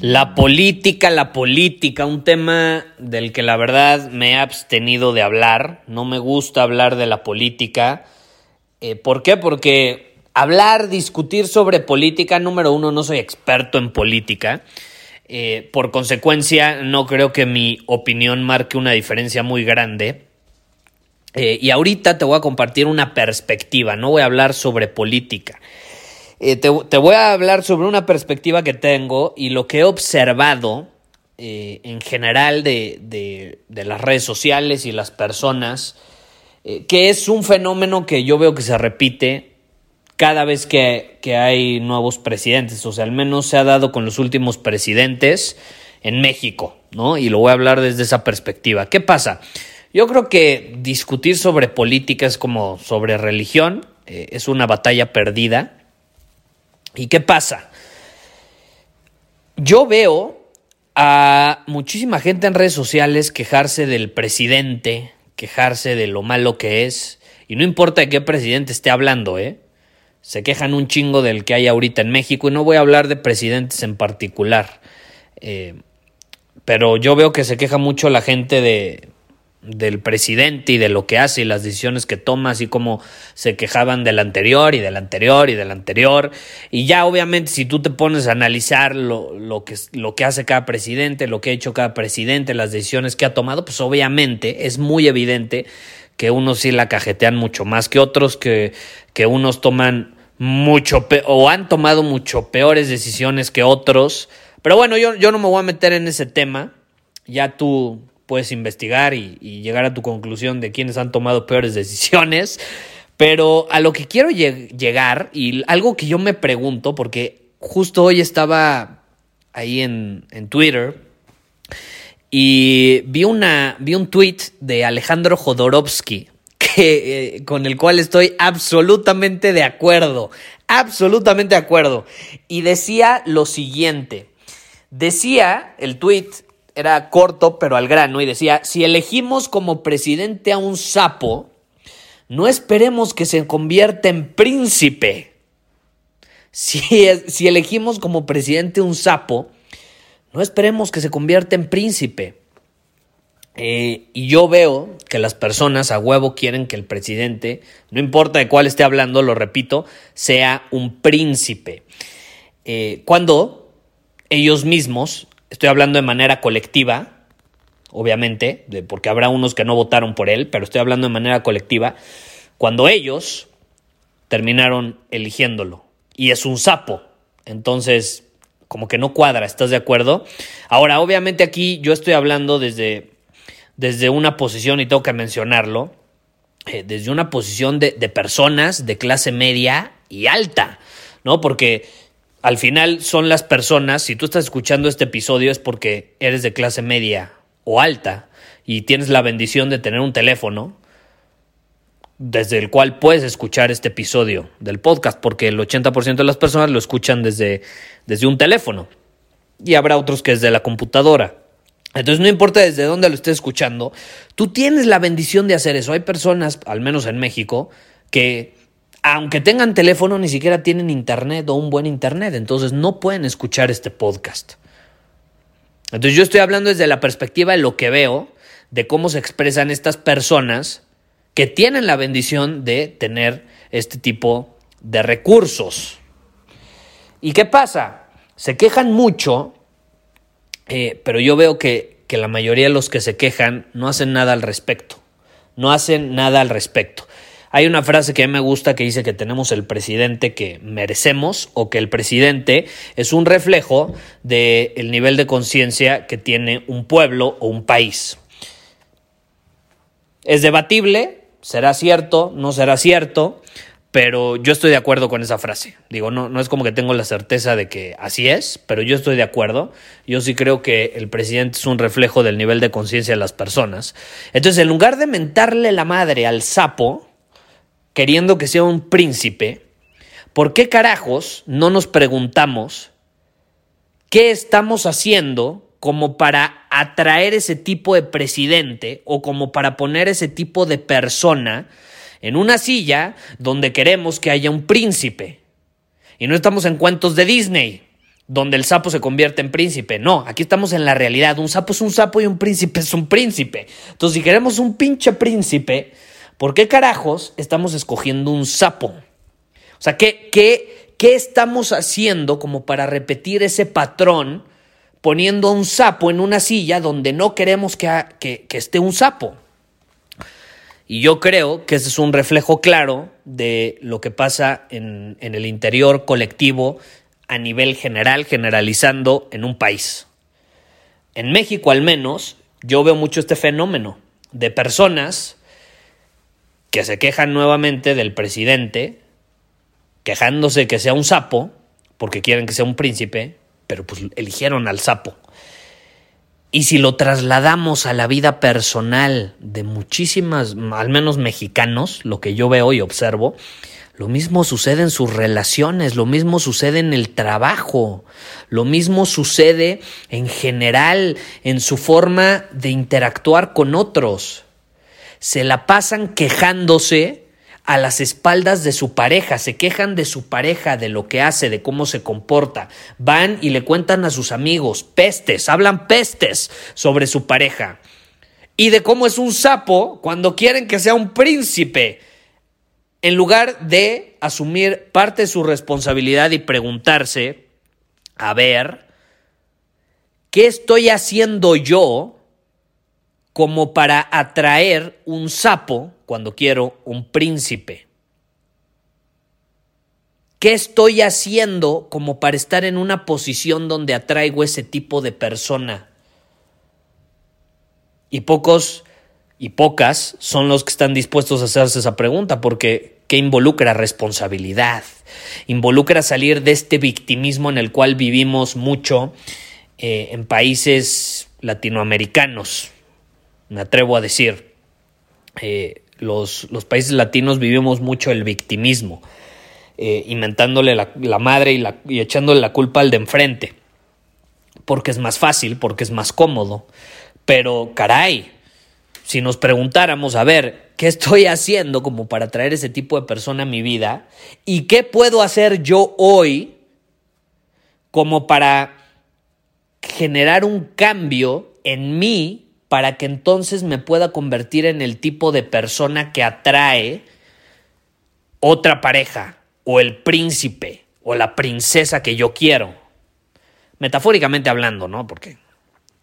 La política, la política, un tema del que la verdad me he abstenido de hablar. No me gusta hablar de la política. Eh, ¿Por qué? Porque hablar, discutir sobre política, número uno, no soy experto en política. Eh, por consecuencia, no creo que mi opinión marque una diferencia muy grande. Eh, y ahorita te voy a compartir una perspectiva, no voy a hablar sobre política. Eh, te, voy a hablar sobre una perspectiva que tengo y lo que he observado eh, en general de, las redes sociales y las personas, eh, que es un fenómeno que yo veo que se repite cada vez que, que hay nuevos presidentes, o sea, al menos se ha dado con los últimos presidentes en México, ¿no? Y lo voy a hablar desde esa perspectiva. ¿Qué pasa? Yo creo que discutir sobre política es como sobre religión, es una batalla perdida ¿Y qué pasa? Yo veo a muchísima gente en redes sociales quejarse del presidente, quejarse de lo malo que es, y no importa de qué presidente esté hablando, ¿eh? Se quejan un chingo del que hay ahorita en México y no voy a hablar de presidentes en particular. Eh, pero yo veo que se queja mucho la gente de, del presidente y de lo que hace y las decisiones que toma, así como se quejaban del anterior y del anterior y del anterior. Y ya obviamente si tú te pones a analizar lo, lo, que, lo que hace cada presidente, lo que ha hecho cada presidente, las decisiones que ha tomado, pues obviamente es muy evidente que unos sí la cajetean mucho más que otros, que, que unos toman mucho o han tomado mucho peores decisiones que otros. Pero bueno, yo, yo no me voy a meter en ese tema. Ya tú, puedes investigar y, llegar a tu conclusión de quiénes han tomado peores decisiones. Pero a lo que quiero llegar y algo que yo me pregunto, porque justo hoy estaba ahí en, Twitter y vi, una, vi un tweet de Alejandro Jodorowsky, que, eh, con el cual estoy absolutamente de acuerdo, absolutamente de acuerdo. Y decía lo siguiente, decía el tweet era corto pero al grano y decía, si elegimos como presidente a un sapo, no esperemos que se convierta en príncipe. Si, si elegimos como presidente un sapo, no esperemos que se convierta en príncipe. Eh, y yo veo que las personas a huevo quieren que el presidente, no importa de cuál esté hablando, lo repito, sea un príncipe. Eh, cuando ellos mismos Estoy hablando de manera colectiva, obviamente, porque habrá unos que no votaron por él, pero estoy hablando de manera colectiva, cuando ellos terminaron eligiéndolo. Y es un sapo. Entonces, como que no cuadra, ¿estás de acuerdo? Ahora, obviamente aquí yo estoy hablando desde, desde una posición, y tengo que mencionarlo, eh, desde una posición de, de personas de clase media y alta, ¿no? Porque al final son las personas, si tú estás escuchando este episodio es porque eres de clase media o alta y tienes la bendición de tener un teléfono desde el cual puedes escuchar este episodio del podcast, porque el 80% de las personas lo escuchan desde, desde un teléfono y habrá otros que desde la computadora. Entonces no importa desde dónde lo estés escuchando, tú tienes la bendición de hacer eso. Hay personas, al menos en México, que aunque tengan teléfono, ni siquiera tienen internet o un buen internet, entonces no pueden escuchar este podcast. Entonces yo estoy hablando desde la perspectiva de lo que veo, de cómo se expresan estas personas que tienen la bendición de tener este tipo de recursos. ¿Y qué pasa? Se quejan mucho, eh, pero yo veo que que la mayoría de los que se quejan no hacen nada al respecto. No hacen nada al respecto. Hay una frase que a mí me gusta que dice que tenemos el presidente que merecemos o que el presidente es un reflejo del nivel de conciencia que tiene un pueblo o un país. Es debatible, será cierto, no será cierto, pero yo estoy de acuerdo con esa frase. Digo, no, no es como que tengo la certeza de que así es, pero yo estoy de acuerdo. Yo sí creo que el presidente es un reflejo del nivel de conciencia de las personas. Entonces, en lugar de mentarle la madre al sapo, queriendo que sea un príncipe, ¿por qué carajos no nos preguntamos qué estamos haciendo como para atraer ese tipo de presidente o como para poner ese tipo de persona en una silla donde queremos que haya un príncipe. Y no estamos en cuentos de Disney, donde el sapo se convierte en príncipe. No, aquí estamos en la realidad. Un sapo es un sapo y un príncipe es un príncipe. Entonces, si queremos un pinche príncipe, ¿por qué carajos estamos escogiendo un sapo? O sea, ¿qué, qué, qué estamos haciendo como para repetir ese patrón poniendo un sapo en una silla donde no queremos que, que esté un sapo? Y yo creo que ese es un reflejo claro de lo que pasa en, el interior colectivo a nivel general, generalizando en un país. En México al menos, yo veo mucho este fenómeno de personas que se quejan nuevamente del presidente, quejándose que sea un sapo, porque quieren que sea un príncipe, pero pues eligieron al sapo. Y si lo trasladamos a la vida personal de muchísimas, al menos mexicanos, lo que yo veo y observo, lo mismo sucede en sus relaciones, lo mismo sucede en el trabajo, lo mismo sucede en general en su forma de interactuar con otros. Se la pasan quejándose a las espaldas de su pareja, se quejan de su pareja, de lo que hace, de cómo se comporta, van y le cuentan a sus amigos pestes, hablan pestes sobre su pareja. Y de cómo es un sapo cuando quieren que sea un príncipe, en lugar de asumir parte de su responsabilidad y preguntarse, a ver, ¿qué estoy haciendo yo como para atraer un sapo cuando quiero un príncipe? ¿Qué estoy haciendo como para estar en una posición donde atraigo ese tipo de persona? Y pocos y pocas son los que están dispuestos a hacerse esa pregunta, porque ¿qué involucra responsabilidad? Involucra salir de este victimismo en el cual vivimos mucho eh, en países latinoamericanos me atrevo a decir. Eh, los, países latinos vivimos mucho el victimismo, eh, inventándole la, madre y, y echándole la culpa al de enfrente, porque es más fácil, porque es más cómodo. Pero caray, si nos preguntáramos, a ver, ¿qué estoy haciendo como para traer ese tipo de persona a mi vida? ¿Y qué puedo hacer yo hoy como para generar un cambio en mí para que entonces me pueda convertir en el tipo de persona que atrae otra pareja o el príncipe o la princesa que yo quiero. Metafóricamente hablando, ¿no? Porque,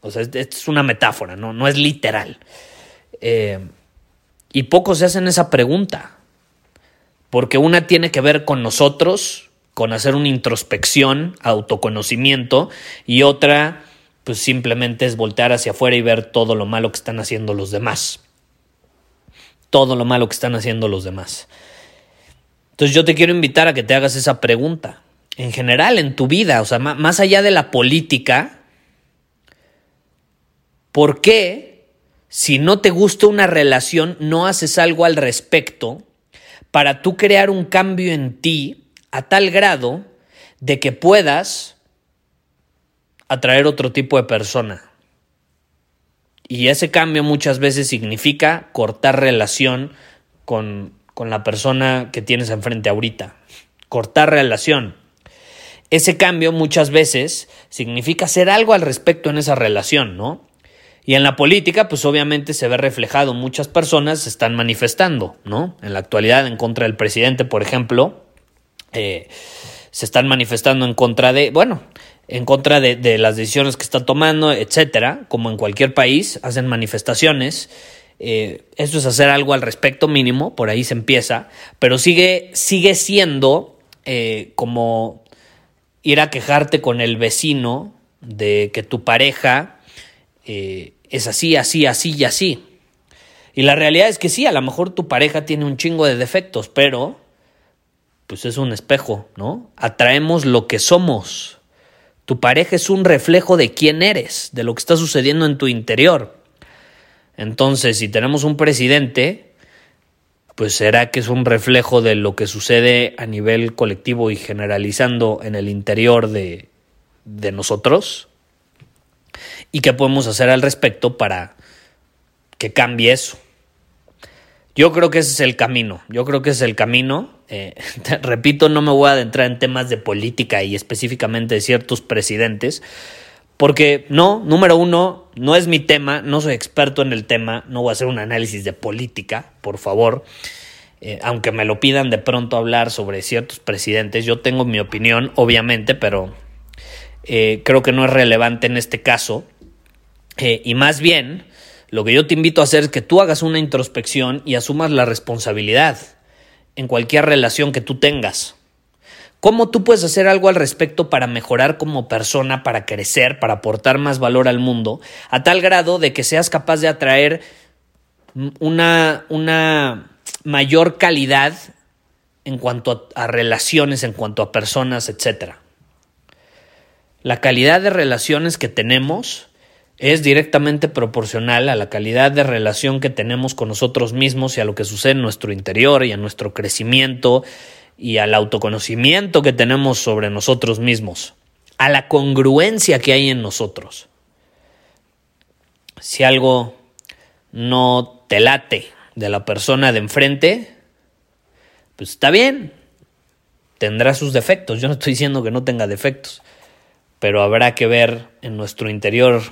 o sea, es una metáfora, ¿no? No es literal. Eh, y pocos se hacen esa pregunta, porque una tiene que ver con nosotros, con hacer una introspección, autoconocimiento, y otra pues simplemente es voltear hacia afuera y ver todo lo malo que están haciendo los demás. Todo lo malo que están haciendo los demás. Entonces yo te quiero invitar a que te hagas esa pregunta. En general, en tu vida, o sea, más allá de la política, ¿por qué si no te gusta una relación no haces algo al respecto para tú crear un cambio en ti a tal grado de que puedas atraer otro tipo de persona. Y ese cambio muchas veces significa cortar relación con, con la persona que tienes enfrente ahorita. Cortar relación. Ese cambio muchas veces significa hacer algo al respecto en esa relación, ¿no? Y en la política, pues obviamente se ve reflejado, muchas personas se están manifestando, ¿no? En la actualidad, en contra del presidente, por ejemplo, eh, se están manifestando en contra de, bueno, en contra de, las decisiones que está tomando, etcétera, como en cualquier país, hacen manifestaciones. Eh, eso es hacer algo al respecto mínimo, por ahí se empieza, pero sigue, sigue siendo eh, como ir a quejarte con el vecino de que tu pareja eh, es así, así, así y así. Y la realidad es que sí, a lo mejor tu pareja tiene un chingo de defectos, pero pues es un espejo, ¿no? Atraemos lo que somos. Tu pareja es un reflejo de quién eres, de lo que está sucediendo en tu interior. Entonces, si tenemos un presidente, pues será que es un reflejo de lo que sucede a nivel colectivo y generalizando en el interior de, de nosotros. ¿Y qué podemos hacer al respecto para que cambie eso? Yo creo que ese es el camino, yo creo que ese es el camino. Eh, repito, no me voy a adentrar en temas de política y específicamente de ciertos presidentes, porque no, número uno, no es mi tema, no soy experto en el tema, no voy a hacer un análisis de política, por favor. Eh, aunque me lo pidan de pronto hablar sobre ciertos presidentes, yo tengo mi opinión, obviamente, pero eh, creo que no es relevante en este caso. y más bien, lo que yo te invito a hacer es que tú hagas una introspección y asumas la responsabilidad en cualquier relación que tú tengas. ¿Cómo tú puedes hacer algo al respecto para mejorar como persona, para crecer, para aportar más valor al mundo, a tal grado de que seas capaz de atraer una, una mayor calidad en cuanto a, a relaciones, en cuanto a personas, etc. La calidad de relaciones que tenemos es directamente proporcional a la calidad de relación que tenemos con nosotros mismos y a lo que sucede en nuestro interior y a nuestro crecimiento y al autoconocimiento que tenemos sobre nosotros mismos, a la congruencia que hay en nosotros. Si algo no te late de la persona de enfrente, pues está bien, tendrá sus defectos, yo no estoy diciendo que no tenga defectos, pero habrá que ver en nuestro interior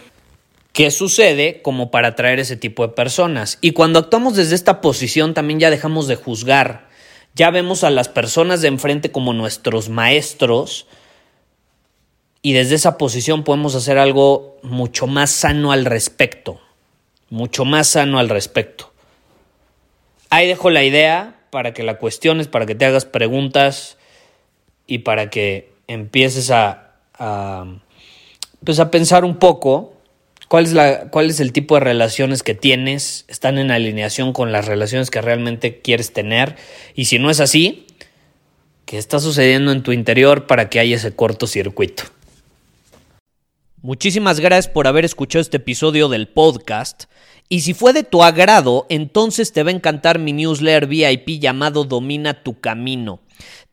qué sucede como para atraer ese tipo de personas. Y cuando actuamos desde esta posición también ya dejamos de juzgar, ya vemos a las personas de enfrente como nuestros maestros y desde esa posición podemos hacer algo mucho más sano al respecto, mucho más sano al respecto. Ahí dejo la idea para que la cuestiones, para que te hagas preguntas y para que empieces a, pues a pensar un poco ¿Cuál es, la, ¿Cuál es el tipo de relaciones que tienes? ¿Están en alineación con las relaciones que realmente quieres tener? Y si no es así, ¿qué está sucediendo en tu interior para que haya ese cortocircuito? Muchísimas gracias por haber escuchado este episodio del podcast. Y si fue de tu agrado, entonces te va a encantar mi newsletter VIP llamado Domina tu Camino.